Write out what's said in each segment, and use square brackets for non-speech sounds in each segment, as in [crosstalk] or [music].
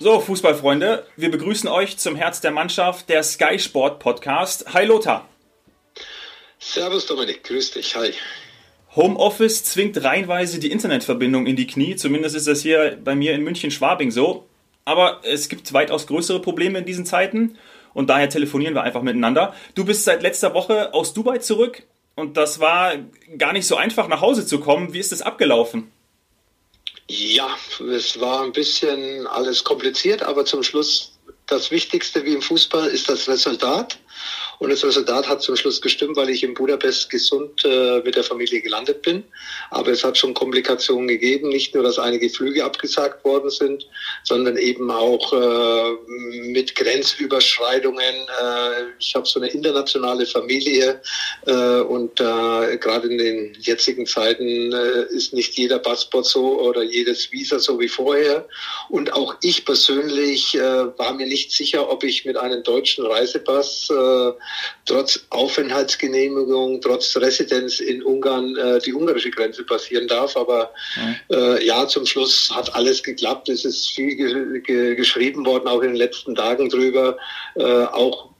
So, Fußballfreunde, wir begrüßen euch zum Herz der Mannschaft, der Sky Sport Podcast. Hi Lothar. Servus Dominik, grüß dich, hi. Homeoffice zwingt reihenweise die Internetverbindung in die Knie, zumindest ist das hier bei mir in München-Schwabing so. Aber es gibt weitaus größere Probleme in diesen Zeiten und daher telefonieren wir einfach miteinander. Du bist seit letzter Woche aus Dubai zurück und das war gar nicht so einfach nach Hause zu kommen. Wie ist das abgelaufen? Ja, es war ein bisschen alles kompliziert, aber zum Schluss das Wichtigste wie im Fußball ist das Resultat. Und das Resultat hat zum Schluss gestimmt, weil ich in Budapest gesund äh, mit der Familie gelandet bin. Aber es hat schon Komplikationen gegeben. Nicht nur, dass einige Flüge abgesagt worden sind, sondern eben auch äh, mit Grenzüberschreitungen. Äh, ich habe so eine internationale Familie äh, und äh, gerade in den jetzigen Zeiten äh, ist nicht jeder Passport so oder jedes Visa so wie vorher. Und auch ich persönlich war mir nicht sicher, ob ich mit einem deutschen Reisepass trotz Aufenthaltsgenehmigung, trotz Residenz in Ungarn äh, die ungarische Grenze passieren darf. Aber ja. Äh, ja, zum Schluss hat alles geklappt. Es ist viel ge ge geschrieben worden, auch in den letzten Tagen drüber. Äh, auch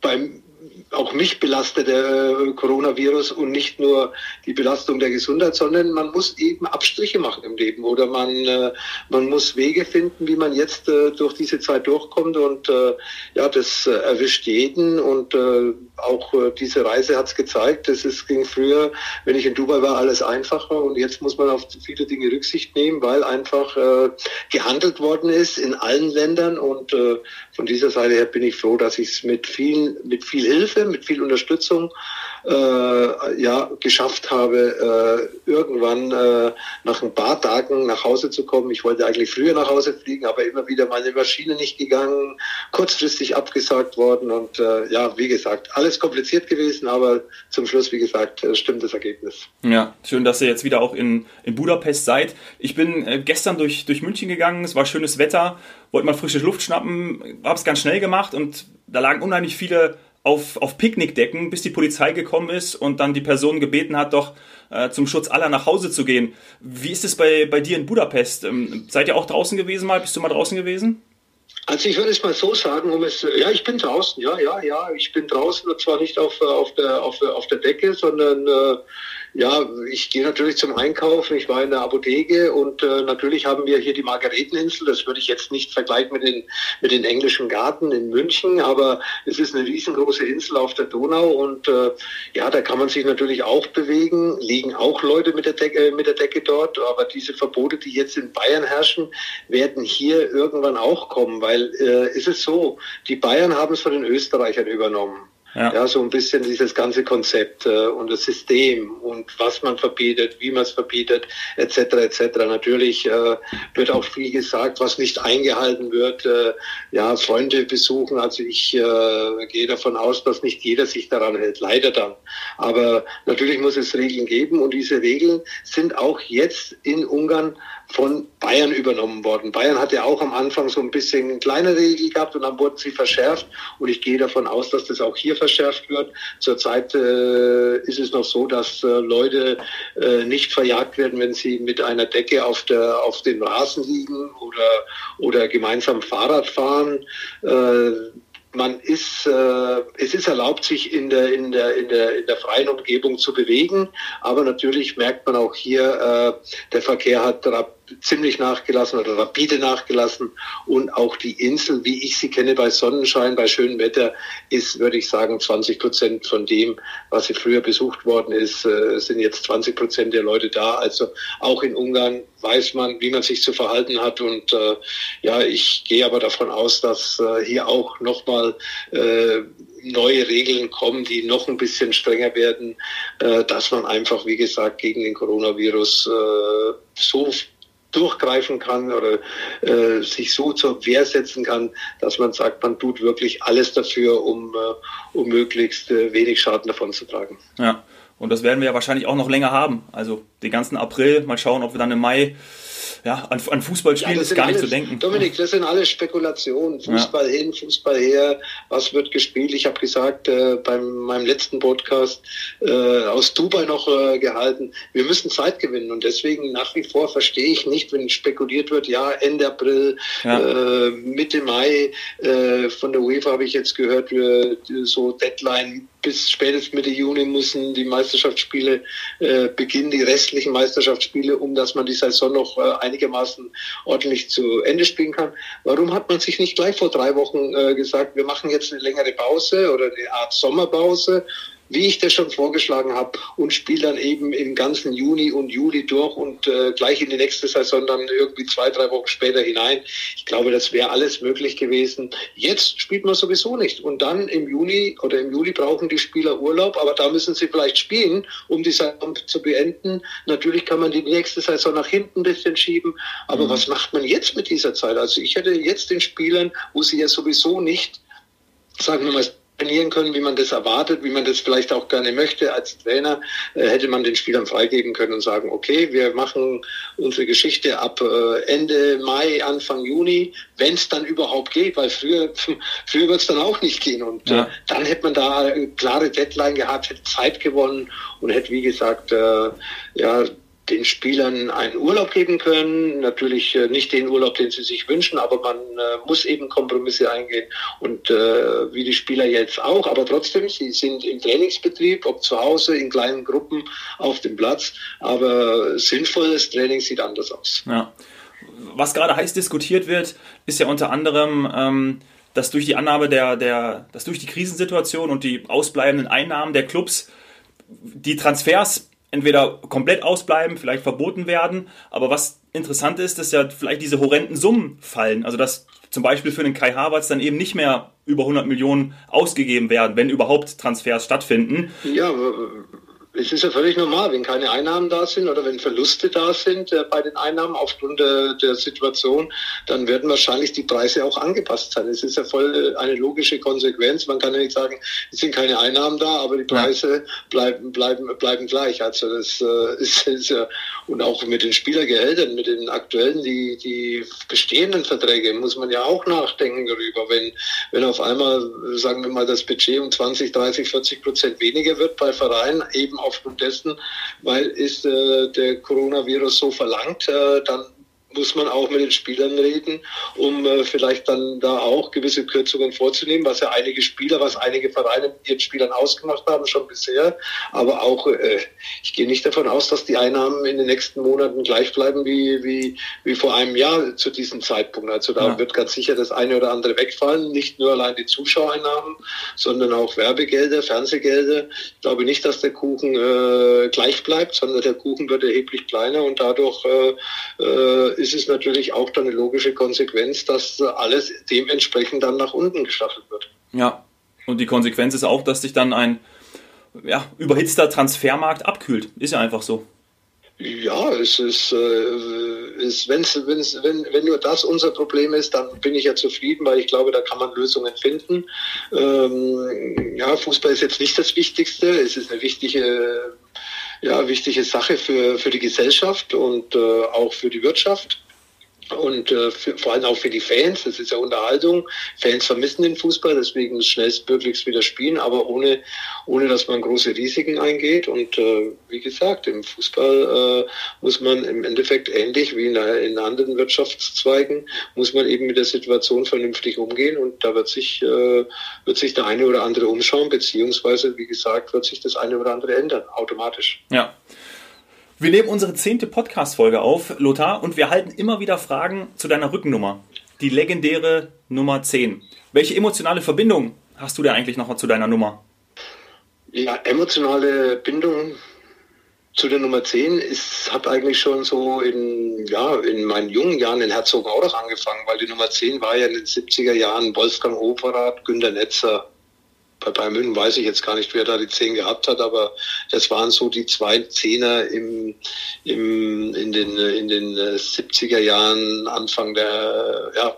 beim auch mich belastet der äh, Coronavirus und nicht nur die Belastung der Gesundheit, sondern man muss eben Abstriche machen im Leben oder man, äh, man muss Wege finden, wie man jetzt äh, durch diese Zeit durchkommt und ja, das erwischt jeden und auch diese Reise hat es gezeigt, es ging früher, wenn ich in Dubai war, alles einfacher und jetzt muss man auf viele Dinge Rücksicht nehmen, weil einfach gehandelt worden ist in allen Ländern und von dieser Seite her bin ich froh, dass ich es mit viel, mit viel Hilfe mit viel Unterstützung äh, ja, geschafft habe, äh, irgendwann äh, nach ein paar Tagen nach Hause zu kommen. Ich wollte eigentlich früher nach Hause fliegen, aber immer wieder meine Maschine nicht gegangen, kurzfristig abgesagt worden und äh, ja, wie gesagt, alles kompliziert gewesen, aber zum Schluss, wie gesagt, äh, stimmt das Ergebnis. Ja, schön, dass ihr jetzt wieder auch in, in Budapest seid. Ich bin äh, gestern durch, durch München gegangen, es war schönes Wetter, wollte mal frische Luft schnappen, habe es ganz schnell gemacht und da lagen unheimlich viele auf, auf Picknickdecken, bis die Polizei gekommen ist und dann die Person gebeten hat, doch äh, zum Schutz aller nach Hause zu gehen. Wie ist es bei, bei dir in Budapest? Ähm, seid ihr auch draußen gewesen mal? Bist du mal draußen gewesen? Also ich würde es mal so sagen, um es, ja, ich bin draußen, ja, ja, ja, ich bin draußen und zwar nicht auf, auf, der, auf, auf der Decke, sondern äh, ja, ich gehe natürlich zum Einkaufen. Ich war in der Apotheke und äh, natürlich haben wir hier die Margareteninsel. Das würde ich jetzt nicht vergleichen mit den, mit den englischen Garten in München, aber es ist eine riesengroße Insel auf der Donau und äh, ja, da kann man sich natürlich auch bewegen. Liegen auch Leute mit der Decke, mit der Decke dort, aber diese Verbote, die jetzt in Bayern herrschen, werden hier irgendwann auch kommen, weil äh, ist es so, die Bayern haben es von den Österreichern übernommen. Ja. ja, so ein bisschen dieses ganze Konzept äh, und das System und was man verbietet, wie man es verbietet, etc. etc. Natürlich äh, wird auch viel gesagt, was nicht eingehalten wird. Äh, ja, Freunde besuchen. Also ich äh, gehe davon aus, dass nicht jeder sich daran hält. Leider dann. Aber natürlich muss es Regeln geben und diese Regeln sind auch jetzt in Ungarn von Bayern übernommen worden. Bayern hat ja auch am Anfang so ein bisschen kleine Regeln gehabt und dann wurden sie verschärft. Und ich gehe davon aus, dass das auch hier verschärft wird. Zurzeit äh, ist es noch so, dass äh, Leute äh, nicht verjagt werden, wenn sie mit einer Decke auf, der, auf dem Rasen liegen oder, oder gemeinsam Fahrrad fahren. Äh, man ist, äh, es ist erlaubt, sich in der, in, der, in, der, in der freien Umgebung zu bewegen, aber natürlich merkt man auch hier, äh, der Verkehr hat ziemlich nachgelassen oder rapide nachgelassen und auch die Insel, wie ich sie kenne, bei Sonnenschein, bei schönem Wetter, ist, würde ich sagen, 20 Prozent von dem, was sie früher besucht worden ist, äh, sind jetzt 20 Prozent der Leute da. Also auch in Ungarn weiß man, wie man sich zu verhalten hat und äh, ja, ich gehe aber davon aus, dass äh, hier auch nochmal äh, neue Regeln kommen, die noch ein bisschen strenger werden, äh, dass man einfach, wie gesagt, gegen den Coronavirus äh, so durchgreifen kann oder äh, sich so zur Wehr setzen kann, dass man sagt, man tut wirklich alles dafür, um, äh, um möglichst äh, wenig Schaden davon zu tragen. Ja, und das werden wir ja wahrscheinlich auch noch länger haben. Also den ganzen April, mal schauen, ob wir dann im Mai ja, an, an Fußballspielen ja, ist gar alles, nicht zu denken. Dominik, das sind alles Spekulationen. Fußball ja. hin, Fußball her, was wird gespielt? Ich habe gesagt, äh, bei meinem letzten Podcast äh, aus Dubai noch äh, gehalten, wir müssen Zeit gewinnen und deswegen nach wie vor verstehe ich nicht, wenn spekuliert wird, ja, Ende April, ja. äh, Mitte Mai, äh, von der UEFA habe ich jetzt gehört, äh, so Deadline bis spätestens Mitte Juni müssen die Meisterschaftsspiele äh, beginnen, die restlichen Meisterschaftsspiele, um dass man die Saison noch äh, einigermaßen ordentlich zu Ende spielen kann. Warum hat man sich nicht gleich vor drei Wochen äh, gesagt, wir machen jetzt eine längere Pause oder eine Art Sommerpause wie ich das schon vorgeschlagen habe, und spiele dann eben im ganzen Juni und Juli durch und äh, gleich in die nächste Saison dann irgendwie zwei, drei Wochen später hinein. Ich glaube, das wäre alles möglich gewesen. Jetzt spielt man sowieso nicht. Und dann im Juni oder im Juli brauchen die Spieler Urlaub, aber da müssen sie vielleicht spielen, um die Saison zu beenden. Natürlich kann man die nächste Saison nach hinten ein bisschen schieben. Aber mhm. was macht man jetzt mit dieser Zeit? Also ich hätte jetzt den Spielern, wo sie ja sowieso nicht, sagen wir mal, trainieren können, wie man das erwartet, wie man das vielleicht auch gerne möchte. Als Trainer äh, hätte man den Spielern freigeben können und sagen, okay, wir machen unsere Geschichte ab äh, Ende Mai, Anfang Juni, wenn es dann überhaupt geht, weil früher, [laughs] früher wird es dann auch nicht gehen. Und ja. äh, dann hätte man da eine klare Deadline gehabt, hätte Zeit gewonnen und hätte, wie gesagt, äh, ja, den Spielern einen Urlaub geben können. Natürlich äh, nicht den Urlaub, den sie sich wünschen, aber man äh, muss eben Kompromisse eingehen. Und äh, wie die Spieler jetzt auch, aber trotzdem, sie sind im Trainingsbetrieb, ob zu Hause, in kleinen Gruppen auf dem Platz. Aber sinnvolles Training sieht anders aus. Ja. Was gerade heiß diskutiert wird, ist ja unter anderem, ähm, dass durch die Annahme der, der, dass durch die Krisensituation und die ausbleibenden Einnahmen der Clubs die Transfers entweder komplett ausbleiben, vielleicht verboten werden. Aber was interessant ist, dass ja vielleicht diese horrenden Summen fallen. Also dass zum Beispiel für den Kai Havertz dann eben nicht mehr über 100 Millionen ausgegeben werden, wenn überhaupt Transfers stattfinden. Ja, es ist ja völlig normal, wenn keine Einnahmen da sind oder wenn Verluste da sind äh, bei den Einnahmen aufgrund der, der, Situation, dann werden wahrscheinlich die Preise auch angepasst sein. Es ist ja voll eine logische Konsequenz. Man kann ja nicht sagen, es sind keine Einnahmen da, aber die Preise bleiben, bleiben, bleiben gleich. Also das äh, [laughs] ist, ist ja, und auch mit den Spielergehältern, mit den aktuellen, die, die bestehenden Verträge, muss man ja auch nachdenken darüber. Wenn, wenn auf einmal, sagen wir mal, das Budget um 20, 30, 40 Prozent weniger wird bei Vereinen, eben aufgrund dessen, weil es äh, der Coronavirus so verlangt, äh, dann muss man auch mit den Spielern reden, um äh, vielleicht dann da auch gewisse Kürzungen vorzunehmen, was ja einige Spieler, was einige Vereine mit ihren Spielern ausgemacht haben, schon bisher. Aber auch, äh, ich gehe nicht davon aus, dass die Einnahmen in den nächsten Monaten gleich bleiben wie, wie, wie vor einem Jahr zu diesem Zeitpunkt. Also da ja. wird ganz sicher das eine oder andere wegfallen. Nicht nur allein die Zuschauereinnahmen, sondern auch Werbegelder, Fernsehgelder. Ich glaube nicht, dass der Kuchen äh, gleich bleibt, sondern der Kuchen wird erheblich kleiner und dadurch äh, äh, ist es natürlich auch dann eine logische Konsequenz, dass alles dementsprechend dann nach unten gestaffelt wird. Ja, und die Konsequenz ist auch, dass sich dann ein ja, überhitzter Transfermarkt abkühlt. Ist ja einfach so. Ja, es ist, äh, ist wenn's, wenn's, wenn, wenn nur das unser Problem ist, dann bin ich ja zufrieden, weil ich glaube, da kann man Lösungen finden. Ähm, ja, Fußball ist jetzt nicht das Wichtigste. Es ist eine wichtige ja, wichtige Sache für, für die Gesellschaft und äh, auch für die Wirtschaft und äh, für, vor allem auch für die Fans. Das ist ja Unterhaltung. Fans vermissen den Fußball, deswegen schnellstmöglichst wieder spielen, aber ohne, ohne dass man große Risiken eingeht. Und äh, wie gesagt, im Fußball äh, muss man im Endeffekt ähnlich wie in, in, anderen Wirtschaftszweigen, muss man eben mit der Situation vernünftig umgehen. Und da wird sich, äh, wird sich der eine oder andere umschauen, beziehungsweise, wie gesagt, wird sich das eine oder andere ändern, automatisch. Ja. Wir nehmen unsere zehnte Podcast-Folge auf, Lothar, und wir halten immer wieder Fragen zu deiner Rückennummer. Die legendäre Nummer 10. Welche emotionale Verbindung hast du denn eigentlich noch zu deiner Nummer? Ja, emotionale Bindung zu der Nummer 10 ist, hat eigentlich schon so in, ja, in meinen jungen Jahren in Herzogenaurach angefangen, weil die Nummer 10 war ja in den 70er Jahren Wolfgang Operath, Günter Netzer, bei Bayern München weiß ich jetzt gar nicht, wer da die zehn gehabt hat, aber das waren so die zwei Zehner im, im, in den, in den 70er äh, Jahren, Anfang der, ja,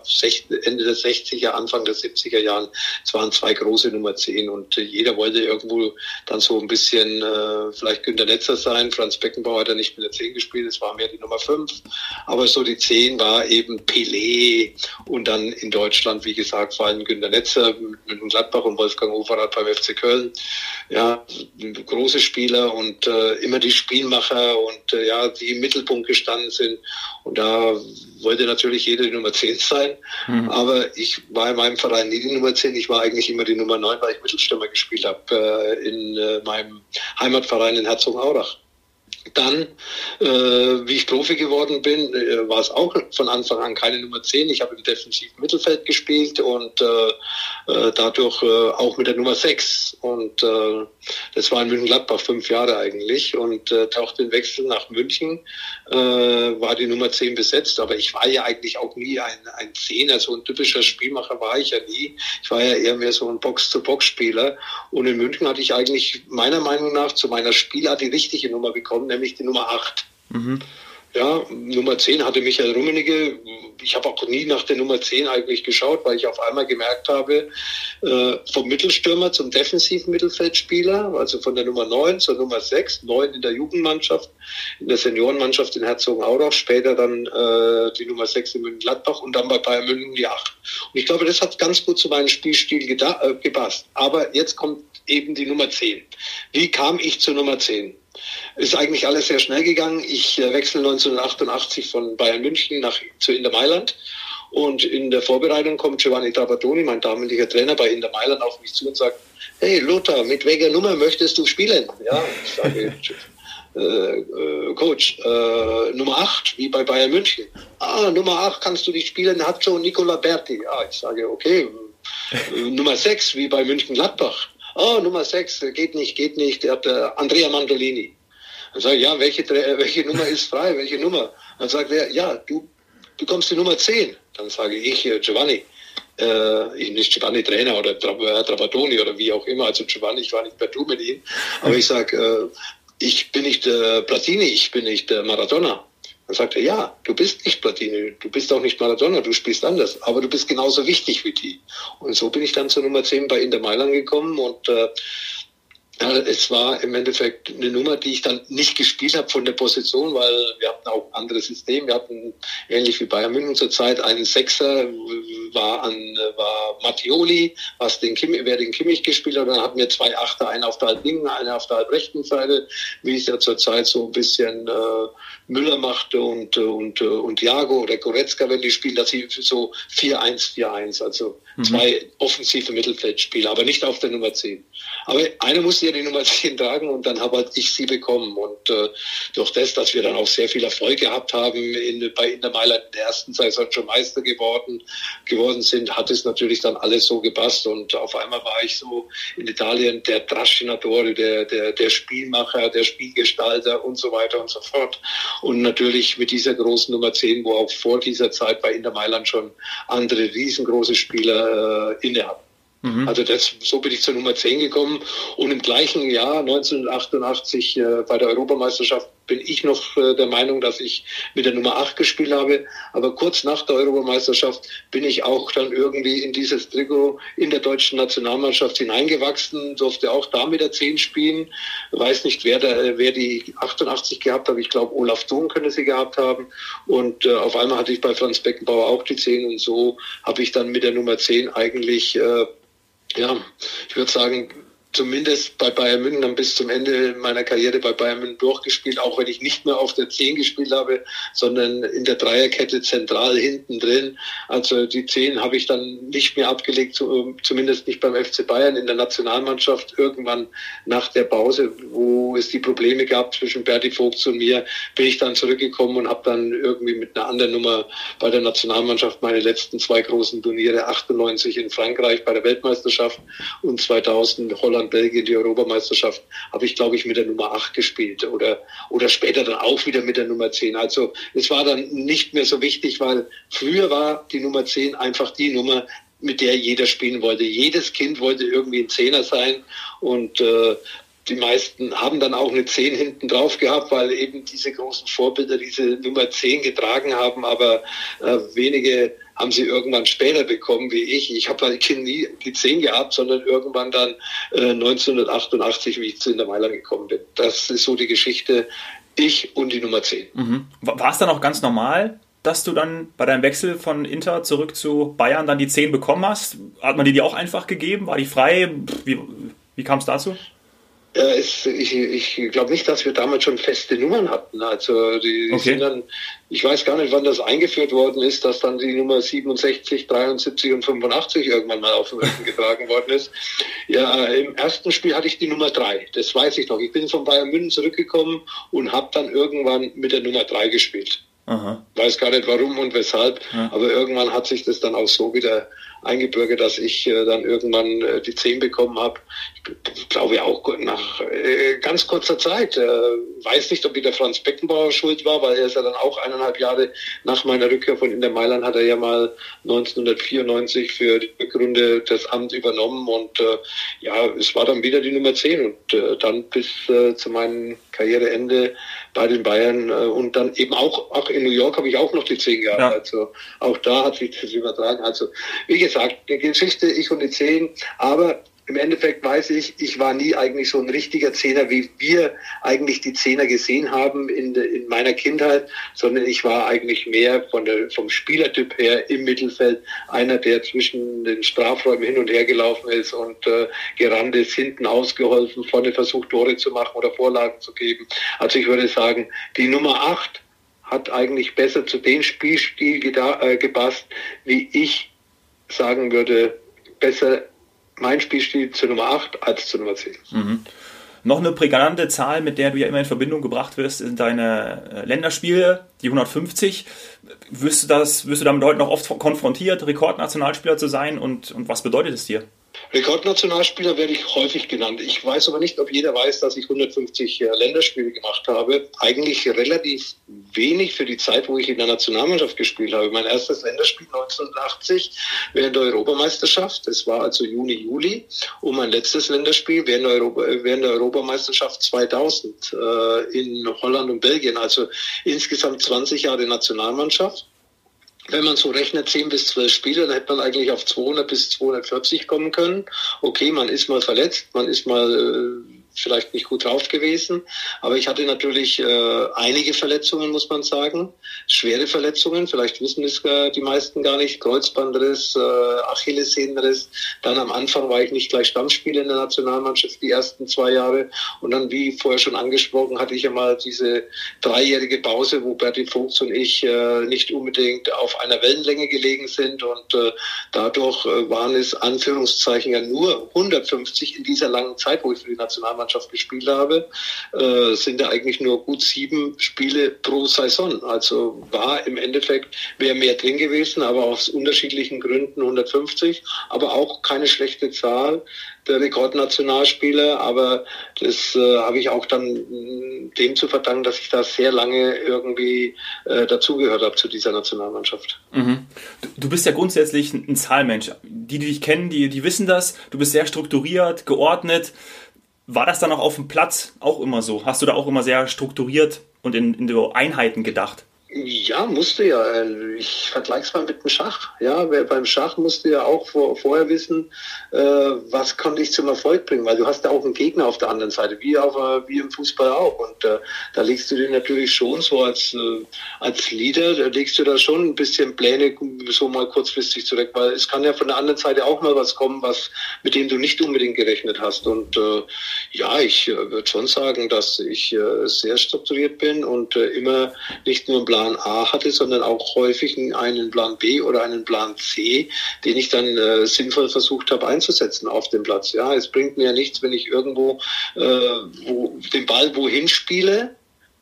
Ende der 60er, Anfang der 70er Jahren. Es waren zwei große Nummer zehn und jeder wollte irgendwo dann so ein bisschen, äh, vielleicht Günter Netzer sein. Franz Beckenbauer hat ja nicht mit der zehn gespielt, es war mehr die Nummer fünf. Aber so die zehn war eben Pelé und dann in Deutschland, wie gesagt, vor allem Günter Netzer mit Gladbach und Wolfgang Overath beim FC Köln. Ja, große Spieler und äh, immer die Spielmacher und äh, ja, die im Mittelpunkt gestanden sind. Und da wollte natürlich jeder die Nummer 10 sein. Mhm. Aber ich war in meinem Verein nie die Nummer 10. Ich war eigentlich immer die Nummer 9, weil ich Mittelstürmer gespielt habe äh, in äh, meinem Heimatverein in Herzogenaurach. Dann, äh, wie ich Profi geworden bin, äh, war es auch von Anfang an keine Nummer 10. Ich habe im defensiven Mittelfeld gespielt und äh, äh, dadurch äh, auch mit der Nummer 6. Und äh, das war in München-Gladbach fünf Jahre eigentlich. Und äh, auch den Wechsel nach München war die Nummer 10 besetzt. Aber ich war ja eigentlich auch nie ein, ein Zehner, so ein typischer Spielmacher war ich ja nie. Ich war ja eher mehr so ein Box-to-Box-Spieler. Und in München hatte ich eigentlich meiner Meinung nach zu meiner Spielart die richtige Nummer bekommen, nämlich die Nummer 8. Mhm. Ja, Nummer 10 hatte Michael Rummenigge. Ich habe auch nie nach der Nummer 10 eigentlich geschaut, weil ich auf einmal gemerkt habe, äh, vom Mittelstürmer zum defensiven Mittelfeldspieler, also von der Nummer 9 zur Nummer 6, 9 in der Jugendmannschaft, in der Seniorenmannschaft in Herzogenaurach, später dann äh, die Nummer 6 in München-Gladbach und dann bei Bayern München die 8. Und ich glaube, das hat ganz gut zu meinem Spielstil äh, gepasst. Aber jetzt kommt eben die Nummer 10. Wie kam ich zur Nummer 10? Ist eigentlich alles sehr schnell gegangen. Ich äh, wechsle 1988 von Bayern München nach, zu Inter Mailand. Und in der Vorbereitung kommt Giovanni Trapattoni, mein damaliger Trainer bei Inter Mailand, auf mich zu und sagt, hey Lothar, mit welcher Nummer möchtest du spielen? Ja, ich sage, [laughs] äh, äh, Coach, äh, Nummer 8, wie bei Bayern München. Ah, Nummer 8 kannst du nicht spielen, hat schon Nicola Berti. Ah, ich sage, okay. Äh, Nummer 6, wie bei München Gladbach oh, Nummer 6, geht nicht, geht nicht, der hat äh, Andrea Mandolini. Dann sage ich, ja, welche, äh, welche Nummer ist frei, welche Nummer? Dann sagt er, ja, du bekommst die Nummer 10. Dann sage ich, äh, Giovanni, äh, nicht Giovanni Trainer oder Tra Trapattoni oder wie auch immer, also Giovanni, ich war nicht per Du mit ihm, aber ich sage, äh, ich bin nicht äh, Platini, ich bin nicht äh, Maradona. Dann sagt er, ja, du bist nicht Platini, du bist auch nicht Maradona, du spielst anders, aber du bist genauso wichtig wie die. Und so bin ich dann zur Nummer 10 bei Inter Mailand gekommen und äh, es war im Endeffekt eine Nummer, die ich dann nicht gespielt habe von der Position, weil wir hatten auch ein anderes System. Wir hatten ähnlich wie Bayern München zurzeit einen Sechser, war an war Mattioli, was den Kimmich, wer den Kimmich gespielt hat. Dann hatten wir zwei Achter, einen auf der halblinken, einen auf der halbrechten Seite, wie es ja zurzeit so ein bisschen äh, Müller machte und und und Jago oder Goretzka, wenn die spielen, dass sie so 4-1-4-1, also mhm. zwei offensive Mittelfeldspieler, aber nicht auf der Nummer 10. Aber einer musste ja die Nummer [laughs] 10 tragen und dann habe halt ich sie bekommen. Und äh, durch das, dass wir dann auch sehr viel Erfolg gehabt haben, in, bei Inter Mailand in der ersten Saison schon Meister geworden, geworden sind, hat es natürlich dann alles so gepasst. Und auf einmal war ich so in Italien der Trascinatore, der, der, der Spielmacher, der Spielgestalter und so weiter und so fort. Und natürlich mit dieser großen Nummer 10, wo auch vor dieser Zeit bei Inter Mailand schon andere riesengroße Spieler äh, inne hatten. Mhm. Also das, so bin ich zur Nummer 10 gekommen. Und im gleichen Jahr, 1988, äh, bei der Europameisterschaft, bin ich noch äh, der Meinung, dass ich mit der Nummer 8 gespielt habe. Aber kurz nach der Europameisterschaft bin ich auch dann irgendwie in dieses Trikot in der deutschen Nationalmannschaft hineingewachsen, durfte auch da mit der 10 spielen. Weiß nicht, wer, da, wer die 88 gehabt hat. Ich glaube, Olaf Thun könnte sie gehabt haben. Und äh, auf einmal hatte ich bei Franz Beckenbauer auch die 10 und so habe ich dann mit der Nummer 10 eigentlich äh, ja, ich würde sagen, zumindest bei Bayern München dann bis zum Ende meiner Karriere bei Bayern München durchgespielt, auch wenn ich nicht mehr auf der 10 gespielt habe, sondern in der Dreierkette zentral hinten drin. Also die 10 habe ich dann nicht mehr abgelegt, zumindest nicht beim FC Bayern in der Nationalmannschaft. Irgendwann nach der Pause, wo es die Probleme gab zwischen Berti Vogt und mir, bin ich dann zurückgekommen und habe dann irgendwie mit einer anderen Nummer bei der Nationalmannschaft meine letzten zwei großen Turniere, 98 in Frankreich bei der Weltmeisterschaft und 2000 Holland Deutschland, Belgien die Europameisterschaft, habe ich, glaube ich, mit der Nummer 8 gespielt oder, oder später dann auch wieder mit der Nummer 10. Also es war dann nicht mehr so wichtig, weil früher war die Nummer 10 einfach die Nummer, mit der jeder spielen wollte. Jedes Kind wollte irgendwie ein Zehner sein und äh, die meisten haben dann auch eine 10 hinten drauf gehabt, weil eben diese großen Vorbilder diese Nummer 10 getragen haben, aber äh, wenige haben sie irgendwann später bekommen wie ich. Ich habe halt nie die 10 gehabt, sondern irgendwann dann äh, 1988, wie ich zu Inter gekommen bin. Das ist so die Geschichte. Ich und die Nummer 10. Mhm. War es dann auch ganz normal, dass du dann bei deinem Wechsel von Inter zurück zu Bayern dann die 10 bekommen hast? Hat man dir die auch einfach gegeben? War die frei? Wie, wie kam es dazu? Äh, es, ich, ich glaube nicht, dass wir damals schon feste Nummern hatten. Also die, die okay. sind dann, ich weiß gar nicht, wann das eingeführt worden ist, dass dann die Nummer 67, 73 und 85 irgendwann mal auf den Rücken getragen worden ist. Ja, im ersten Spiel hatte ich die Nummer 3, das weiß ich noch. Ich bin von Bayern München zurückgekommen und habe dann irgendwann mit der Nummer 3 gespielt. Aha. Weiß gar nicht warum und weshalb, ja. aber irgendwann hat sich das dann auch so wieder eingebürgert, dass ich äh, dann irgendwann äh, die 10 bekommen habe. Ich glaube auch nach äh, ganz kurzer Zeit. Äh, weiß nicht, ob wieder Franz Beckenbauer schuld war, weil er ist ja dann auch eineinhalb Jahre nach meiner Rückkehr von Inter Mailand hat er ja mal 1994 für die Rückrunde das Amt übernommen und äh, ja, es war dann wieder die Nummer 10 und äh, dann bis zu meinem Karriereende bei den Bayern äh, und dann eben auch, auch in New York habe ich auch noch die 10 gehabt. Ja. Also auch da hat sich das übertragen. Also wie gesagt, die Geschichte, ich und die 10, aber im Endeffekt weiß ich, ich war nie eigentlich so ein richtiger Zehner, wie wir eigentlich die Zehner gesehen haben in, in meiner Kindheit, sondern ich war eigentlich mehr von der, vom Spielertyp her im Mittelfeld einer, der zwischen den Strafräumen hin und her gelaufen ist und äh, gerannt ist, hinten ausgeholfen, vorne versucht Tore zu machen oder Vorlagen zu geben. Also ich würde sagen, die Nummer acht hat eigentlich besser zu dem Spielstil äh, gepasst, wie ich sagen würde, besser mein Spielstil zur Nummer 8 als zur Nummer 10. Mhm. Noch eine prägnante Zahl, mit der du ja immer in Verbindung gebracht wirst, sind deine äh, Länderspiele, die 150. Wirst du, das, wirst du damit heute noch oft konfrontiert, Rekordnationalspieler zu sein und, und was bedeutet es dir? Rekordnationalspieler werde ich häufig genannt. Ich weiß aber nicht, ob jeder weiß, dass ich 150 äh, Länderspiele gemacht habe. Eigentlich relativ wenig für die Zeit, wo ich in der Nationalmannschaft gespielt habe. Mein erstes Länderspiel 1980 während der Europameisterschaft. Das war also Juni, Juli. Und mein letztes Länderspiel während der, Europa, während der Europameisterschaft 2000 äh, in Holland und Belgien. Also insgesamt 20 Jahre Nationalmannschaft wenn man so rechnet, 10 bis 12 Spiele, dann hätte man eigentlich auf 200 bis 240 kommen können. Okay, man ist mal verletzt, man ist mal äh, vielleicht nicht gut drauf gewesen. Aber ich hatte natürlich äh, einige Verletzungen, muss man sagen. Schwere Verletzungen, vielleicht wissen es äh, die meisten gar nicht. Kreuzbandriss, äh, Achillessehnenriss. Dann am Anfang war ich nicht gleich Stammspieler in der Nationalmannschaft die ersten zwei Jahre. Und dann, wie vorher schon angesprochen, hatte ich ja mal diese dreijährige Pause, wo Berti Vogts und ich äh, nicht unbedingt auf einer Wellenlänge gelegen sind. Und äh, dadurch äh, waren es Anführungszeichen ja nur 150 in dieser langen Zeit, wo ich für die Nationalmannschaft Nationalmannschaft gespielt habe, äh, sind ja eigentlich nur gut sieben Spiele pro Saison. Also war im Endeffekt, wäre mehr drin gewesen, aber aus unterschiedlichen Gründen 150, aber auch keine schlechte Zahl der Rekordnationalspieler, aber das äh, habe ich auch dann mm, dem zu verdanken, dass ich da sehr lange irgendwie äh, dazugehört habe zu dieser Nationalmannschaft. Mhm. Du bist ja grundsätzlich ein Zahlmensch. Die, die dich kennen, die, die wissen das. Du bist sehr strukturiert, geordnet. War das dann auch auf dem Platz auch immer so? Hast du da auch immer sehr strukturiert und in, in so Einheiten gedacht? Ja, musste ja. Ich vergleiche es mal mit dem Schach. Ja, beim Schach musste ja auch vor, vorher wissen, äh, was konnte ich zum Erfolg bringen, weil du hast ja auch einen Gegner auf der anderen Seite, wie auf wie im Fußball auch. Und äh, da legst du dir natürlich schon so als äh, als Leader, da legst du da schon ein bisschen Pläne so mal kurzfristig zurück, weil es kann ja von der anderen Seite auch mal was kommen, was mit dem du nicht unbedingt gerechnet hast. Und äh, ja, ich äh, würde schon sagen, dass ich äh, sehr strukturiert bin und äh, immer nicht nur einen Plan Plan A hatte, sondern auch häufig einen Plan B oder einen Plan C, den ich dann äh, sinnvoll versucht habe einzusetzen auf dem Platz. Ja, es bringt mir ja nichts, wenn ich irgendwo äh, wo, den Ball wohin spiele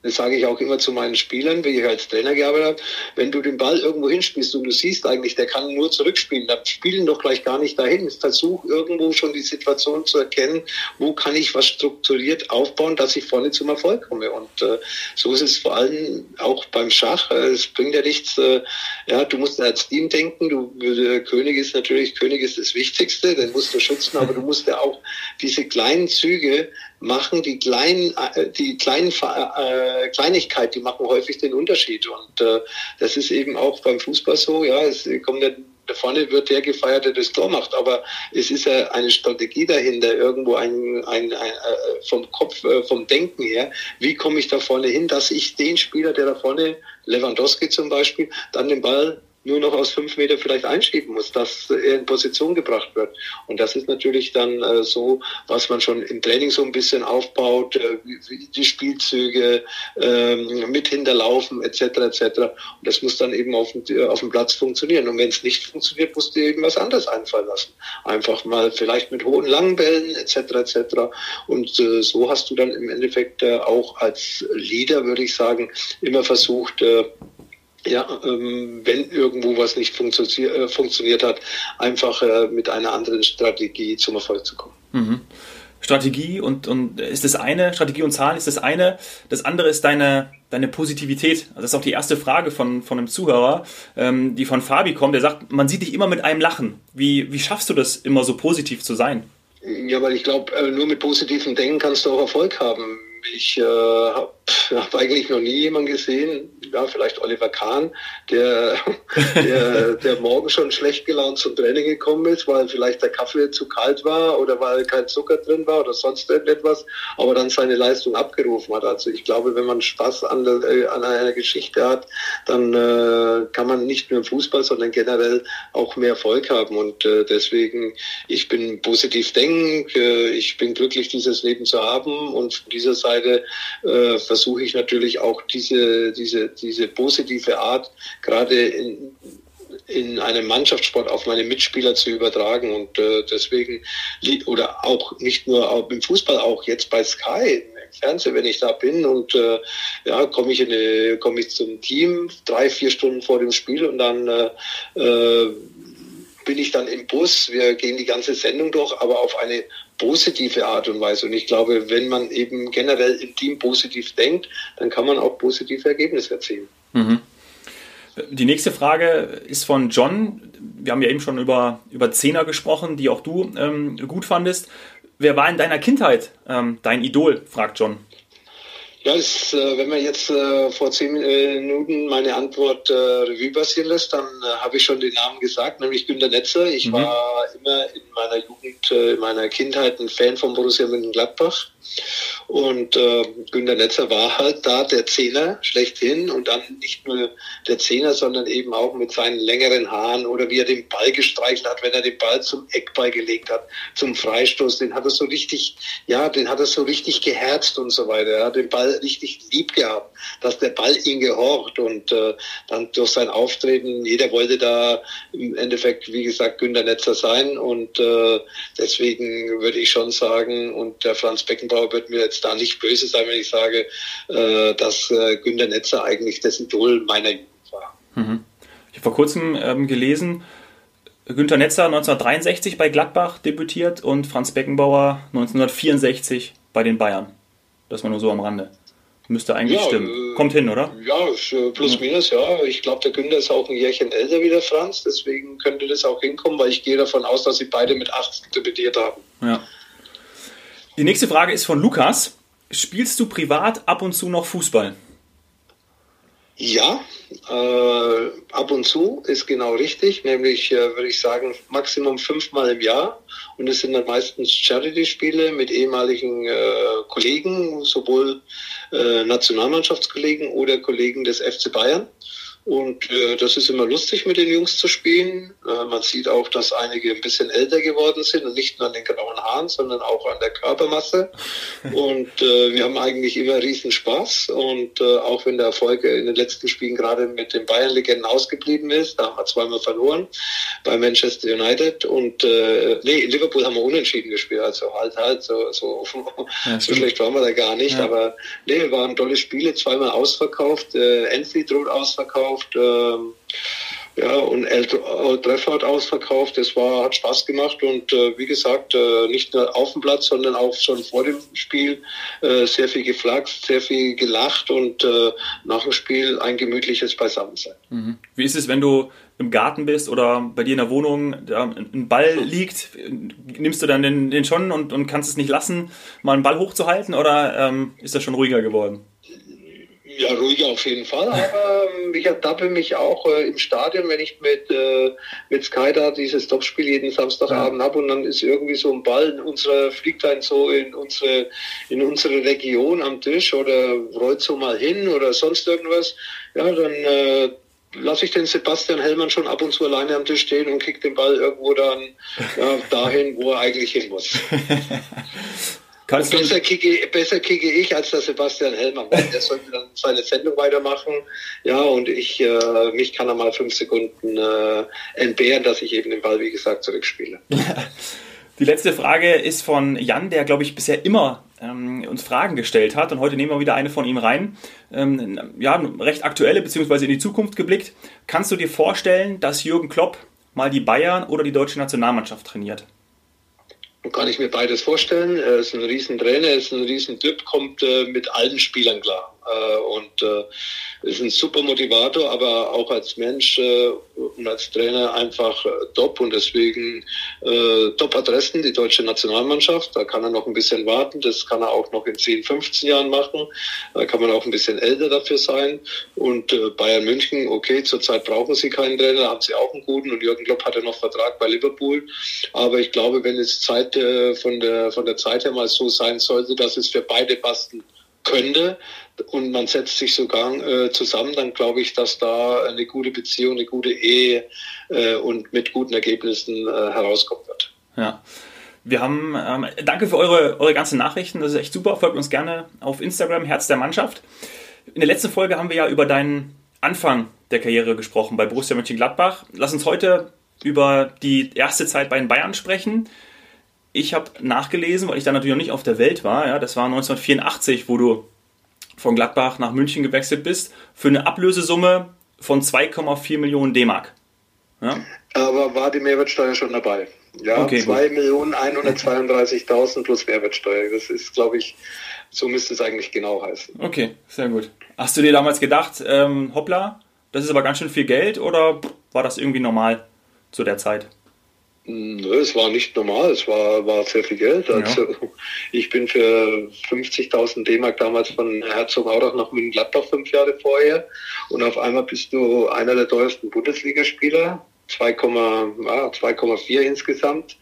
das sage ich auch immer zu meinen Spielern, wie ich als Trainer gearbeitet habe, wenn du den Ball irgendwo hinspielst und du siehst eigentlich, der kann nur zurückspielen, dann spielen doch gleich gar nicht dahin. Versuch irgendwo schon die Situation zu erkennen, wo kann ich was strukturiert aufbauen, dass ich vorne zum Erfolg komme. Und äh, so ist es vor allem auch beim Schach. Äh, es bringt ja nichts, äh, ja, du musst als Team denken, du, der König ist natürlich, König ist das Wichtigste, den musst du schützen, aber du musst ja auch diese kleinen Züge machen, die kleinen, äh, die kleinen äh, Kleinigkeit, die machen häufig den Unterschied. Und äh, das ist eben auch beim Fußball so, ja, es kommt ja da vorne wird der gefeiert, der das Tor macht. Aber es ist ja eine Strategie dahinter, irgendwo ein, ein, ein äh, vom Kopf, äh, vom Denken her. Wie komme ich da vorne hin, dass ich den Spieler, der da vorne, Lewandowski zum Beispiel, dann den Ball nur noch aus fünf Meter vielleicht einschieben muss, dass er in Position gebracht wird. Und das ist natürlich dann äh, so, was man schon im Training so ein bisschen aufbaut, äh, die Spielzüge äh, mit hinterlaufen etc. etc. Und das muss dann eben auf, auf dem Platz funktionieren. Und wenn es nicht funktioniert, musst du eben was anderes einfallen lassen. Einfach mal vielleicht mit hohen langen Bällen etc. etc. Und äh, so hast du dann im Endeffekt äh, auch als Leader, würde ich sagen, immer versucht, äh, ja, ähm, wenn irgendwo was nicht funktioniert, äh, funktioniert hat, einfach äh, mit einer anderen Strategie zum Erfolg zu kommen. Mhm. Strategie und, und ist das eine, Strategie und Zahlen ist das eine, das andere ist deine, deine Positivität. Also das ist auch die erste Frage von, von einem Zuhörer, ähm, die von Fabi kommt, der sagt, man sieht dich immer mit einem Lachen. Wie, wie schaffst du das, immer so positiv zu sein? Ja, weil ich glaube, äh, nur mit positivem Denken kannst du auch Erfolg haben. Ich äh, habe [laughs] hab eigentlich noch nie jemanden gesehen, ja, vielleicht Oliver Kahn, der, [laughs] der, der morgen schon schlecht gelaunt zum Training gekommen ist, weil vielleicht der Kaffee zu kalt war oder weil kein Zucker drin war oder sonst irgendetwas, aber dann seine Leistung abgerufen hat. Also ich glaube, wenn man Spaß an, äh, an einer Geschichte hat, dann äh, kann man nicht nur im Fußball, sondern generell auch mehr Erfolg haben. Und äh, deswegen, ich bin positiv denkend, äh, ich bin glücklich, dieses Leben zu haben und von dieser Seite äh, versuche ich natürlich auch diese, diese, diese positive Art gerade in, in einem Mannschaftssport auf meine Mitspieler zu übertragen. Und äh, deswegen oder auch nicht nur im Fußball auch jetzt bei Sky im Fernsehen wenn ich da bin. Und äh, ja komme ich in ich zum Team drei vier Stunden vor dem Spiel und dann äh, äh, bin ich dann im Bus wir gehen die ganze Sendung durch aber auf eine positive Art und Weise. Und ich glaube, wenn man eben generell im Team positiv denkt, dann kann man auch positive Ergebnisse erzielen. Mhm. Die nächste Frage ist von John. Wir haben ja eben schon über, über Zehner gesprochen, die auch du ähm, gut fandest. Wer war in deiner Kindheit ähm, dein Idol? fragt John. Ja, ist, äh, wenn man jetzt äh, vor zehn Minuten meine Antwort äh, Revue passieren lässt, dann äh, habe ich schon den Namen gesagt, nämlich Günter Netzer. Ich mhm. war immer in meiner Jugend, äh, in meiner Kindheit ein Fan von Borussia Mönchengladbach. Und äh, Günter Netzer war halt da der Zehner schlechthin und dann nicht nur der Zehner, sondern eben auch mit seinen längeren Haaren oder wie er den Ball gestreichelt hat, wenn er den Ball zum Eckball gelegt hat, zum Freistoß, den hat er so richtig, ja, den hat er so richtig geherzt und so weiter. Er hat den Ball richtig lieb gehabt, dass der Ball ihn gehorcht und äh, dann durch sein Auftreten, jeder wollte da im Endeffekt, wie gesagt, Günter Netzer sein und äh, deswegen würde ich schon sagen, und der Franz Beckenbauer wird mir jetzt da nicht böse sein, wenn ich sage, äh, dass äh, Günter Netzer eigentlich das Idol meiner Jugend war. Mhm. Ich habe vor kurzem ähm, gelesen, Günter Netzer 1963 bei Gladbach debütiert und Franz Beckenbauer 1964 bei den Bayern. Das war nur so am Rande. Müsste eigentlich ja, stimmen. Kommt hin, oder? Ja, äh, plus minus, ja. Ich glaube, der Günther ist auch ein Jährchen älter wie der Franz, deswegen könnte das auch hinkommen, weil ich gehe davon aus, dass sie beide mit 8 debütiert haben. Ja. Die nächste Frage ist von Lukas. Spielst du privat ab und zu noch Fußball? Ja, äh, ab und zu ist genau richtig, nämlich äh, würde ich sagen Maximum fünfmal im Jahr und es sind dann meistens Charity-Spiele mit ehemaligen äh, Kollegen, sowohl äh, Nationalmannschaftskollegen oder Kollegen des FC Bayern. Und äh, das ist immer lustig, mit den Jungs zu spielen. Äh, man sieht auch, dass einige ein bisschen älter geworden sind und nicht nur an den grauen Haaren, sondern auch an der Körpermasse. [laughs] Und äh, wir haben eigentlich immer riesen Spaß. Und äh, auch wenn der Erfolg in den letzten Spielen gerade mit den Bayern-Legenden ausgeblieben ist, da haben wir zweimal verloren bei Manchester United. Und äh, nee, in Liverpool haben wir unentschieden gespielt. Also halt, halt, so, so, [laughs] ja, so schlecht waren wir da gar nicht. Ja. Aber nee, waren tolle Spiele, zweimal ausverkauft, äh, Enfield Road ausverkauft ausverkauft. Ähm, ja, und Old Trafford ausverkauft. Das war, hat Spaß gemacht und äh, wie gesagt, äh, nicht nur auf dem Platz, sondern auch schon vor dem Spiel äh, sehr viel geflaxt, sehr viel gelacht und äh, nach dem Spiel ein gemütliches Beisammensein. Mhm. Wie ist es, wenn du im Garten bist oder bei dir in der Wohnung da ein Ball liegt? Nimmst du dann den, den schon und, und kannst es nicht lassen, mal einen Ball hochzuhalten oder ähm, ist das schon ruhiger geworden? Ja, ruhiger auf jeden Fall, aber ähm, ich ertappe mich auch äh, im Stadion, wenn ich mit, äh, mit Sky da dieses Topspiel jeden Samstagabend habe und dann ist irgendwie so ein Ball, unsere fliegt dann so in unsere, in unsere Region am Tisch oder rollt so mal hin oder sonst irgendwas, ja, dann äh, lasse ich den Sebastian Hellmann schon ab und zu alleine am Tisch stehen und kick den Ball irgendwo dann ja, dahin, wo er eigentlich hin muss. [laughs] besser, kicke, besser kicke ich als der Sebastian Hellmann. Der sollte dann seine Sendung weitermachen. Ja, und ich, äh, mich kann er mal fünf Sekunden äh, entbehren, dass ich eben den Ball, wie gesagt, zurückspiele. [laughs] Die letzte Frage ist von Jan, der, glaube ich, bisher immer ähm, uns Fragen gestellt hat. Und heute nehmen wir wieder eine von ihm rein. Ähm, ja, recht aktuelle, beziehungsweise in die Zukunft geblickt. Kannst du dir vorstellen, dass Jürgen Klopp mal die Bayern oder die deutsche Nationalmannschaft trainiert? Kann ich mir beides vorstellen. Er ist ein Riesentrainer, er ist ein Riesentyp, kommt äh, mit allen Spielern klar. Äh, und äh, ist ein super Motivator, aber auch als Mensch äh, und als Trainer einfach äh, top und deswegen äh, Top-Adressen, die deutsche Nationalmannschaft. Da kann er noch ein bisschen warten, das kann er auch noch in 10, 15 Jahren machen. Da kann man auch ein bisschen älter dafür sein. Und äh, Bayern München, okay, zurzeit brauchen sie keinen Trainer, haben sie auch einen guten und Jürgen Klopp hatte noch Vertrag bei Liverpool. Aber ich glaube, wenn es Zeit äh, von, der, von der Zeit her mal so sein sollte, dass es für beide passen könnte und man setzt sich sogar äh, zusammen, dann glaube ich, dass da eine gute Beziehung, eine gute Ehe äh, und mit guten Ergebnissen äh, herauskommen wird. Ja. Wir haben, ähm, danke für eure, eure ganzen Nachrichten, das ist echt super. Folgt uns gerne auf Instagram, Herz der Mannschaft. In der letzten Folge haben wir ja über deinen Anfang der Karriere gesprochen bei Borussia Mönchengladbach. Lass uns heute über die erste Zeit bei den Bayern sprechen. Ich habe nachgelesen, weil ich da natürlich noch nicht auf der Welt war. Ja, das war 1984, wo du von Gladbach nach München gewechselt bist, für eine Ablösesumme von 2,4 Millionen D-Mark. Ja? Aber war die Mehrwertsteuer schon dabei? Ja, okay, 2.132.000 plus Mehrwertsteuer. Das ist, glaube ich, so müsste es eigentlich genau heißen. Okay, sehr gut. Hast du dir damals gedacht, ähm, hoppla, das ist aber ganz schön viel Geld oder war das irgendwie normal zu der Zeit? Nö, es war nicht normal, es war, war sehr viel Geld. Also ja. ich bin für 50.000 D-Mark damals von Herzogenaurach nach München-Gladbach fünf Jahre vorher und auf einmal bist du einer der teuersten Bundesligaspieler, 2,4 insgesamt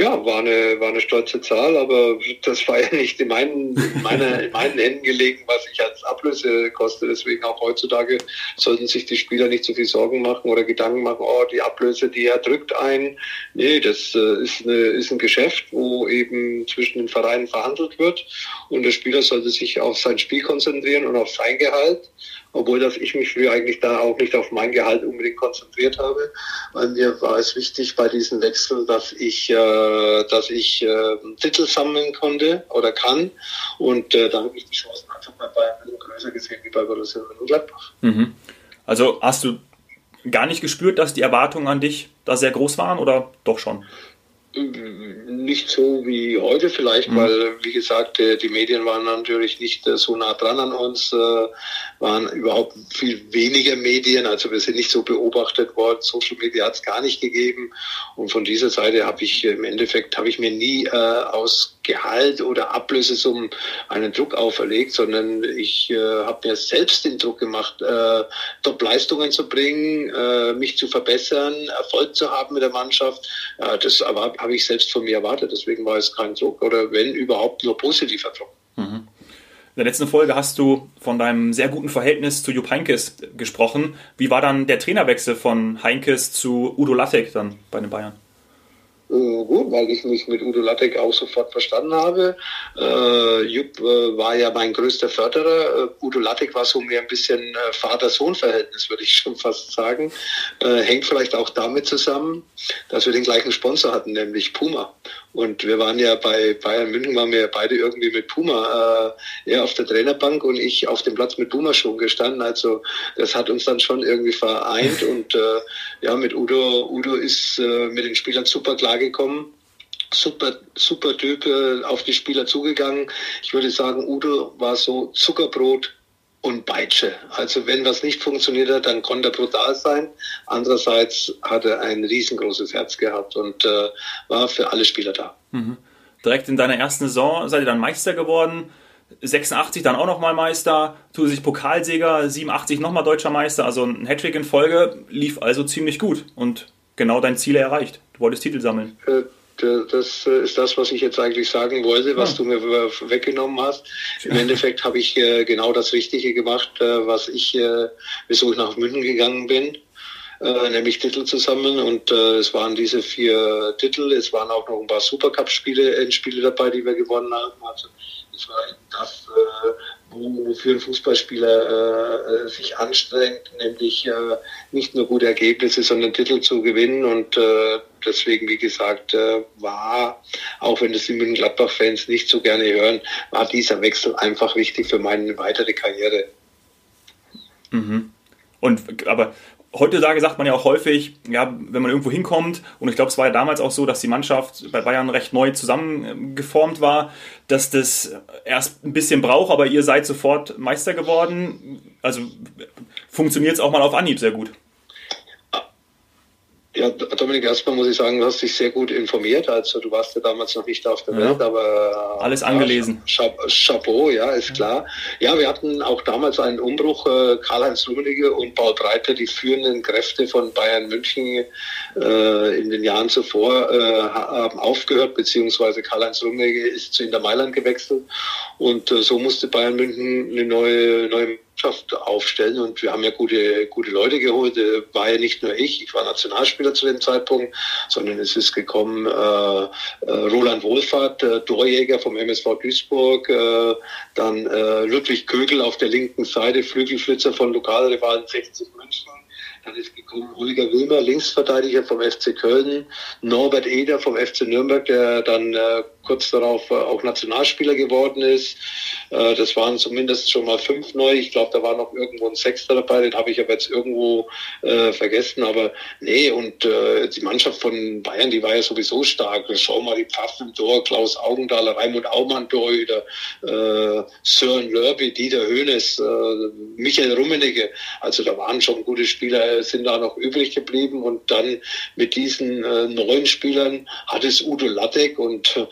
ja, war eine, war eine stolze Zahl, aber das war ja nicht in meinen, in, in meinen Händen gelegen, was ich als Ablöse koste. Deswegen auch heutzutage sollten sich die Spieler nicht so viel Sorgen machen oder Gedanken machen, oh, die Ablöse, die er drückt ein. Nee, das äh, ist, eine, ist ein Geschäft, wo eben zwischen den Vereinen verhandelt wird und der Spieler sollte sich auf sein Spiel konzentrieren und auf sein Gehalt obwohl dass ich mich früher eigentlich da auch nicht auf mein Gehalt unbedingt konzentriert habe, weil mir war es wichtig bei diesem Wechsel, dass ich, äh, dass ich äh, Titel sammeln konnte oder kann und äh, da habe ich die Chancen einfach bei Bayern größer gesehen wie bei Borussia Mönchengladbach. Mhm. Also hast du gar nicht gespürt, dass die Erwartungen an dich da sehr groß waren oder doch schon? Nicht so wie heute vielleicht, mhm. weil, wie gesagt, die Medien waren natürlich nicht äh, so nah dran an uns, äh, waren überhaupt viel weniger Medien, also wir sind nicht so beobachtet worden, Social Media hat es gar nicht gegeben und von dieser Seite habe ich im Endeffekt, habe ich mir nie äh, aus Gehalt oder Ablösesummen einen Druck auferlegt, sondern ich äh, habe mir selbst den Druck gemacht, äh, Top-Leistungen zu bringen, äh, mich zu verbessern, Erfolg zu haben mit der Mannschaft. Äh, das habe ich selbst von mir erwartet, deswegen war es kein Druck oder wenn überhaupt nur positiver Druck. Mhm. In der letzten Folge hast du von deinem sehr guten Verhältnis zu Jupp Heinkes gesprochen. Wie war dann der Trainerwechsel von Heinkes zu Udo Lattek dann bei den Bayern? Äh, gut, weil ich mich mit Udo Lattek auch sofort verstanden habe. Äh, Jupp äh, war ja mein größter Förderer. Äh, Udo Lattek war so mehr ein bisschen äh, Vater-Sohn-Verhältnis, würde ich [laughs] schon fast sagen. Hängt vielleicht auch damit zusammen, dass wir den gleichen Sponsor hatten, nämlich Puma. Und wir waren ja bei Bayern München, waren wir beide irgendwie mit Puma, er auf der Trainerbank und ich auf dem Platz mit Puma schon gestanden. Also das hat uns dann schon irgendwie vereint und ja, mit Udo, Udo ist mit den Spielern super klargekommen super, super Typ äh, auf die Spieler zugegangen. Ich würde sagen, Udo war so Zuckerbrot und Peitsche. Also wenn was nicht funktioniert hat, dann konnte er brutal sein. Andererseits hat er ein riesengroßes Herz gehabt und äh, war für alle Spieler da. Mhm. Direkt in deiner ersten Saison seid ihr dann Meister geworden. 86 dann auch nochmal Meister, zusätzlich Pokalsieger, 87 nochmal deutscher Meister, also ein Hattrick in Folge, lief also ziemlich gut und genau dein Ziel erreicht. Du wolltest Titel sammeln. Äh, das äh, ist das, was ich jetzt eigentlich sagen wollte, was ja. du mir weggenommen hast. Im Endeffekt habe ich äh, genau das Richtige gemacht, äh, was ich, wieso ich nach München gegangen bin. nämlich Titel zusammen und es waren diese vier Titel, es waren auch noch ein paar Supercup-Spiele, Endspiele dabei, die wir gewonnen haben. Also es war das, wofür ein Fußballspieler äh, sich anstrengt, nämlich äh, nicht nur gute Ergebnisse, sondern Titel zu gewinnen. Und äh, deswegen, wie gesagt, äh, war, auch wenn das die München-Gladbach-Fans nicht so gerne hören, war dieser Wechsel einfach wichtig für meine weitere Karriere. Mhm. Und aber heutzutage sagt man ja auch häufig, ja, wenn man irgendwo hinkommt, und ich glaube, es war ja damals auch so, dass die Mannschaft bei Bayern recht neu zusammengeformt war, dass das erst ein bisschen braucht, aber ihr seid sofort Meister geworden. Also funktioniert es auch mal auf Anhieb sehr gut. Ja, Dominik, erstmal muss ich sagen, du hast dich sehr gut informiert. Also du warst ja damals noch nicht auf der ja. Welt, aber alles angelesen. Ja, Chapeau, ja, ist klar. Ja, wir hatten auch damals einen Umbruch. Äh, Karl-Heinz Rummenigge und Paul Breiter, die führenden Kräfte von Bayern München äh, in den Jahren zuvor, äh, haben aufgehört, beziehungsweise Karl-Heinz Rummenigge ist zu Inter Mailand gewechselt und äh, so musste Bayern München eine neue, neue Mannschaft aufstellen. Und wir haben ja gute, gute Leute geholt. Äh, war ja nicht nur ich, ich war Nationalspieler zu dem Zeitpunkt, sondern es ist gekommen äh, äh, Roland Wohlfahrt, äh, Torjäger vom MSV Duisburg, äh, dann äh, Ludwig Kögel auf der linken Seite, Flügelflitzer von Lokalrivalen 60 München. Dann ist gekommen Holger Wilmer, Linksverteidiger vom FC Köln, Norbert Eder vom FC Nürnberg, der dann äh, kurz darauf äh, auch Nationalspieler geworden ist. Äh, das waren zumindest schon mal fünf neu. Ich glaube, da war noch irgendwo ein Sechster dabei, den habe ich aber jetzt irgendwo äh, vergessen. Aber nee, und äh, die Mannschaft von Bayern, die war ja sowieso stark. Schau mal die Pfaffen Tor, Klaus Augenthaler, Raimund Aumann Torhüter, äh, Sören Lörby, Dieter Höhnes, äh, Michael Rummenigge. Also da waren schon gute Spieler, sind da noch übrig geblieben. Und dann mit diesen äh, neuen Spielern hat es Udo Lattek und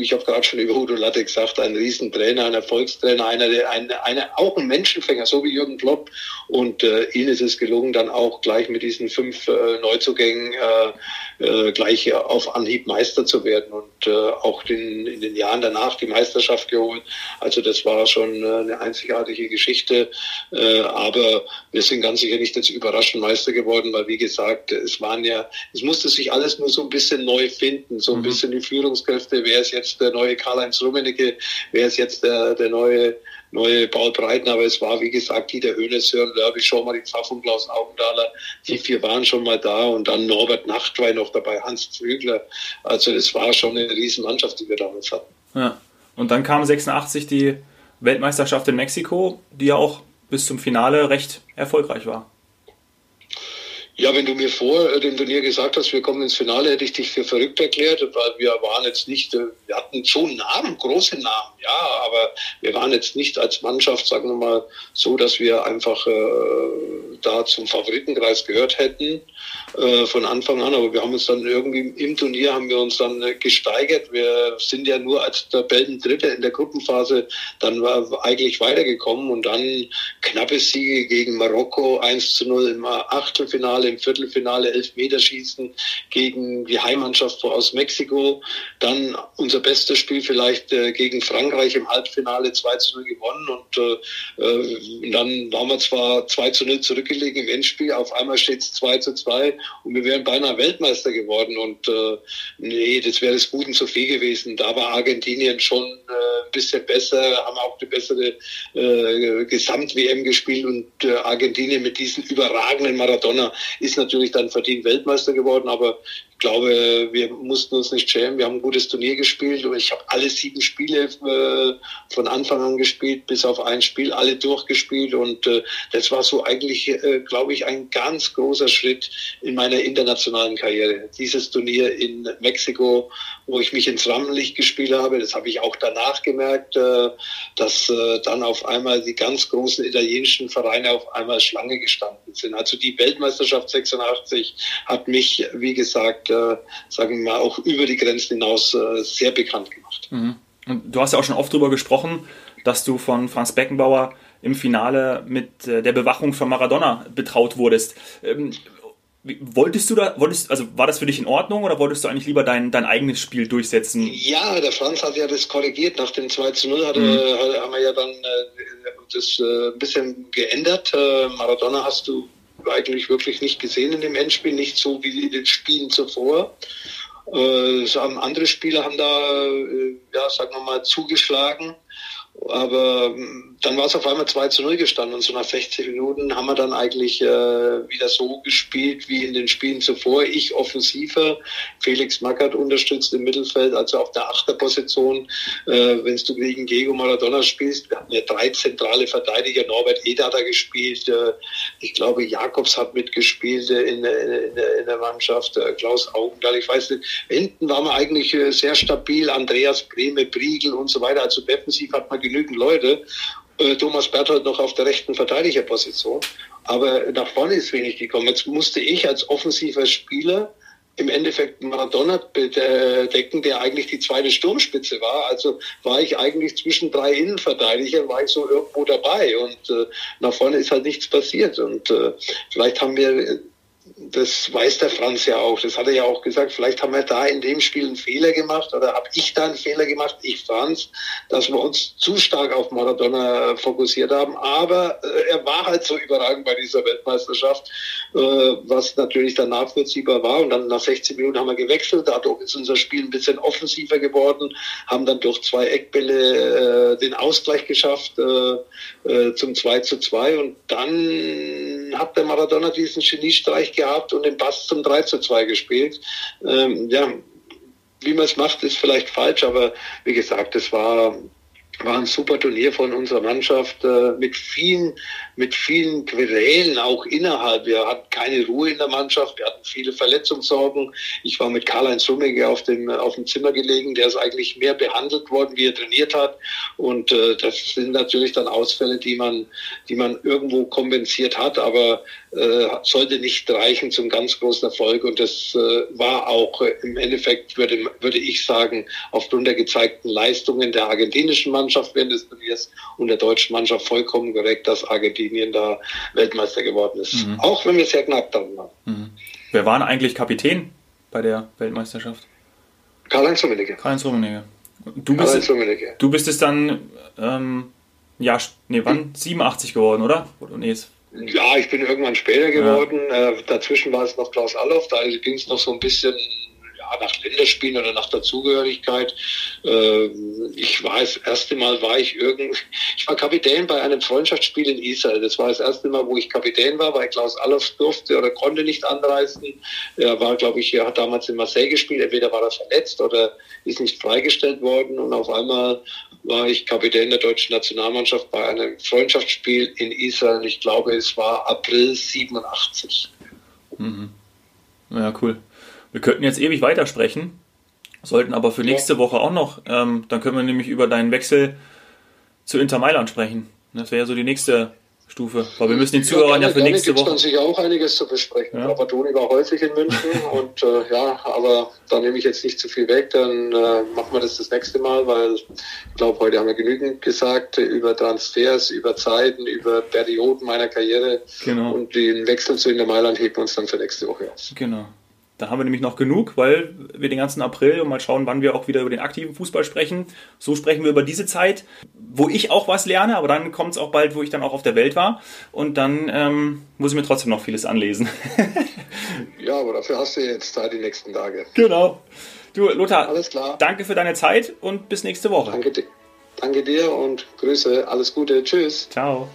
ich habe gerade schon über Udo Latte gesagt, ein Riesentrainer, ein Erfolgstrainer, einer, der, eine, eine, auch ein Menschenfänger, so wie Jürgen Klopp. Und äh, ihnen ist es gelungen, dann auch gleich mit diesen fünf äh, Neuzugängen äh, äh, gleich auf Anhieb Meister zu werden und äh, auch den, in den Jahren danach die Meisterschaft geholt. Also das war schon äh, eine einzigartige Geschichte. Äh, aber wir sind ganz sicher nicht jetzt überraschend Meister geworden, weil wie gesagt, es waren ja, es musste sich alles nur so ein bisschen neu finden, so ein mhm. bisschen die Führungskräfte, wer ist jetzt der neue Karl-Heinz Rummenigge, wer ist jetzt der, der neue neue Paul Breiten, aber es war, wie gesagt, Dieter Höhne, Sören Lörby, schon mal die Pfaff und Klaus Augenthaler, die vier waren schon mal da und dann Norbert Nachtwein noch dabei, Hans Zügler. Also es war schon eine Riesenmannschaft, die wir damals hatten. Ja, und dann kam 86 die Weltmeisterschaft in Mexiko, die ja auch bis zum Finale recht erfolgreich war. Ja, wenn du mir vor dem Turnier gesagt hast, wir kommen ins Finale, hätte ich dich für verrückt erklärt, weil wir waren jetzt nicht, äh, wir hatten schon Namen, große Namen, ja, aber wir waren jetzt nicht als Mannschaft, sagen wir mal, so, dass wir einfach äh, da zum Favoritenkreis gehört hätten äh, von Anfang an. Aber wir haben uns dann irgendwie im Turnier haben wir uns dann äh, gesteigert. Wir sind ja nur als Tabellendritter in der Gruppenphase dann war eigentlich weitergekommen und dann knappe Siege gegen Marokko 1 zu 0 im Achtelfinale im Viertelfinale Elfmeterschießen gegen die Heimmannschaft aus Mexiko. Dann unser bestes Spiel vielleicht äh, gegen Frankreich im Halbfinale 2 zu 0 gewonnen und äh, äh, dann waren wir zwar 2 zu 0 zurückgelegen im Endspiel, auf einmal steht es 2 zu 2 und wir wären beinahe Weltmeister geworden und äh, nee, das wäre das Guten zu viel gewesen. Da war Argentinien schon äh, ein bisschen besser, haben auch eine bessere äh, Gesamt-WM gespielt und Argentinien mit diesem überragenden Maradona ist natürlich dann verdient Weltmeister geworden, aber glaube, wir mussten uns nicht schämen. Wir haben ein gutes Turnier gespielt ich habe alle sieben Spiele äh, von Anfang an gespielt, bis auf ein Spiel alle durchgespielt und äh, das war so eigentlich, äh, glaube ich, ein ganz großer Schritt in meiner internationalen Karriere. Dieses Turnier in Mexiko, wo ich mich ins Rampenlicht gespielt habe, das habe ich auch danach gemerkt, äh, dass äh, dann auf einmal die ganz großen italienischen Vereine auf einmal Schlange gestanden sind. Also die Weltmeisterschaft 86 hat mich, wie gesagt, äh, sagen wir mal, auch über die Grenzen hinaus äh, sehr bekannt gemacht. Mhm. Und du hast ja auch schon oft darüber gesprochen, dass du von Franz Beckenbauer im Finale mit äh, der Bewachung von Maradona betraut wurdest. Ähm, Wolltest du da, wolltest, also war das für dich in Ordnung oder wolltest du eigentlich lieber dein, dein eigenes Spiel durchsetzen? Ja, der Franz hat ja das korrigiert. Nach dem 2 zu 0 hatte, mhm. haben wir ja dann äh, das äh, ein bisschen geändert. Äh, Maradona hast du eigentlich wirklich nicht gesehen in dem Endspiel, nicht so wie in den Spielen zuvor. Äh, andere Spieler haben da, äh, ja, sagen wir mal, zugeschlagen. Aber ähm, dann war es auf einmal 2 zu 0 gestanden und so nach 60 Minuten haben wir dann eigentlich äh, wieder so gespielt wie in den Spielen zuvor. Ich offensiver, Felix Magath unterstützt im Mittelfeld, also auf der Achterposition. Äh, Wenn du gegen Diego Maradona spielst, wir hatten ja drei zentrale Verteidiger, Norbert Eder hat da gespielt, äh, ich glaube Jakobs hat mitgespielt äh, in, in, in der Mannschaft, äh, Klaus Augendahl, ich weiß nicht. Hinten waren wir eigentlich äh, sehr stabil, Andreas Brehme, Briegel und so weiter. Also defensiv hat man genügend Leute. Äh, Thomas Berthold noch auf der rechten Verteidigerposition. Aber nach vorne ist wenig gekommen. Jetzt musste ich als offensiver Spieler im Endeffekt Maradona decken, der eigentlich die zweite Sturmspitze war. Also war ich eigentlich zwischen drei Innenverteidigern, war ich so irgendwo dabei und äh, nach vorne ist halt nichts passiert. Und äh, vielleicht haben wir das weiß der Franz ja auch. Das hat er ja auch gesagt. Vielleicht haben wir da in dem Spiel einen Fehler gemacht oder habe ich da einen Fehler gemacht, ich Franz, dass wir uns zu stark auf Maradona fokussiert haben. Aber äh, er war halt so überragend bei dieser Weltmeisterschaft, äh, was natürlich dann nachvollziehbar war. Und dann nach 16 Minuten haben wir gewechselt. Dadurch ist unser Spiel ein bisschen offensiver geworden, haben dann durch zwei Eckbälle äh, den Ausgleich geschafft äh, zum 2 zu 2. Und dann hat der Maradona diesen Geniestreich gehabt und den Bass zum 3 zu 2 gespielt. Ähm, ja, wie man es macht, ist vielleicht falsch, aber wie gesagt, es war war ein super Turnier von unserer Mannschaft äh, mit vielen, mit vielen Querelen auch innerhalb. Wir hatten keine Ruhe in der Mannschaft, wir hatten viele Verletzungssorgen. Ich war mit Karl-Heinz Rummige auf dem, auf dem Zimmer gelegen, der ist eigentlich mehr behandelt worden, wie er trainiert hat. Und äh, das sind natürlich dann Ausfälle, die man, die man irgendwo kompensiert hat, aber äh, sollte nicht reichen zum ganz großen Erfolg. Und das äh, war auch äh, im Endeffekt, würde, würde ich sagen, aufgrund der gezeigten Leistungen der argentinischen Mannschaft während des Turniers und der deutschen Mannschaft vollkommen korrekt, dass Argentinien da Weltmeister geworden ist. Mhm. Auch wenn wir sehr knapp dran waren. Mhm. Wer war eigentlich Kapitän bei der Weltmeisterschaft? Karl-Heinz Rummenigge. Karl-Heinz Rummenigge. Du bist, Rummenigge. du bist es dann, ähm, ja, nee, wann? 87 geworden, oder? oder nee, ja, ich bin irgendwann später geworden. Ja. Äh, dazwischen war es noch Klaus Allof, da ging es noch so ein bisschen nach Länderspielen oder nach Dazugehörigkeit. Äh, ich war das erste Mal, war ich irgend, [laughs] ich war Kapitän bei einem Freundschaftsspiel in Israel. Das war das erste Mal, wo ich Kapitän war, weil Klaus Allofs durfte oder konnte nicht anreisen. Er war, glaube ich, er hat damals in Marseille gespielt. Entweder war er verletzt oder ist nicht freigestellt worden. Und auf einmal war ich Kapitän der deutschen Nationalmannschaft bei einem Freundschaftsspiel in Israel. Ich glaube, es war April 87. Mhm. Ja, cool. Wir könnten jetzt ewig weitersprechen, sollten aber für nächste. Woche auch noch, ähm, dann können wir nämlich über deinen Wechsel zu Inter Mailand sprechen. Das wäre ja so die nächste Stufe. Weil wir müssen den Zuhörern ja, ja für nächste Woche. dann sicher auch einiges zu besprechen. Ja. Trapattoni war häufig in München [laughs] und äh, ja, aber da nehme ich jetzt nicht zu viel weg. Dann äh, machen wir das das nächste Mal, weil ich glaube, heute haben wir genügend gesagt über Transfers, über Zeiten, über Perioden meiner Karriere. Genau. Und den Wechsel zu in der Mailand heben wir uns dann für nächste Woche aus. Genau. Da haben wir nämlich noch genug, weil wir den ganzen April und mal schauen, wann wir auch wieder über den aktiven Fußball sprechen. So sprechen wir über diese Zeit, wo ich auch was lerne, aber dann kommt es auch bald, wo ich dann auch auf der Welt war. Und dann ähm, muss ich mir trotzdem noch vieles anlesen. [laughs] ja, aber dafür hast du jetzt Zeit die nächsten Tage. Genau. Du, Lothar, Alles klar. danke für deine Zeit und bis nächste Woche. Danke, danke dir und Grüße. Alles Gute. Tschüss. Ciao.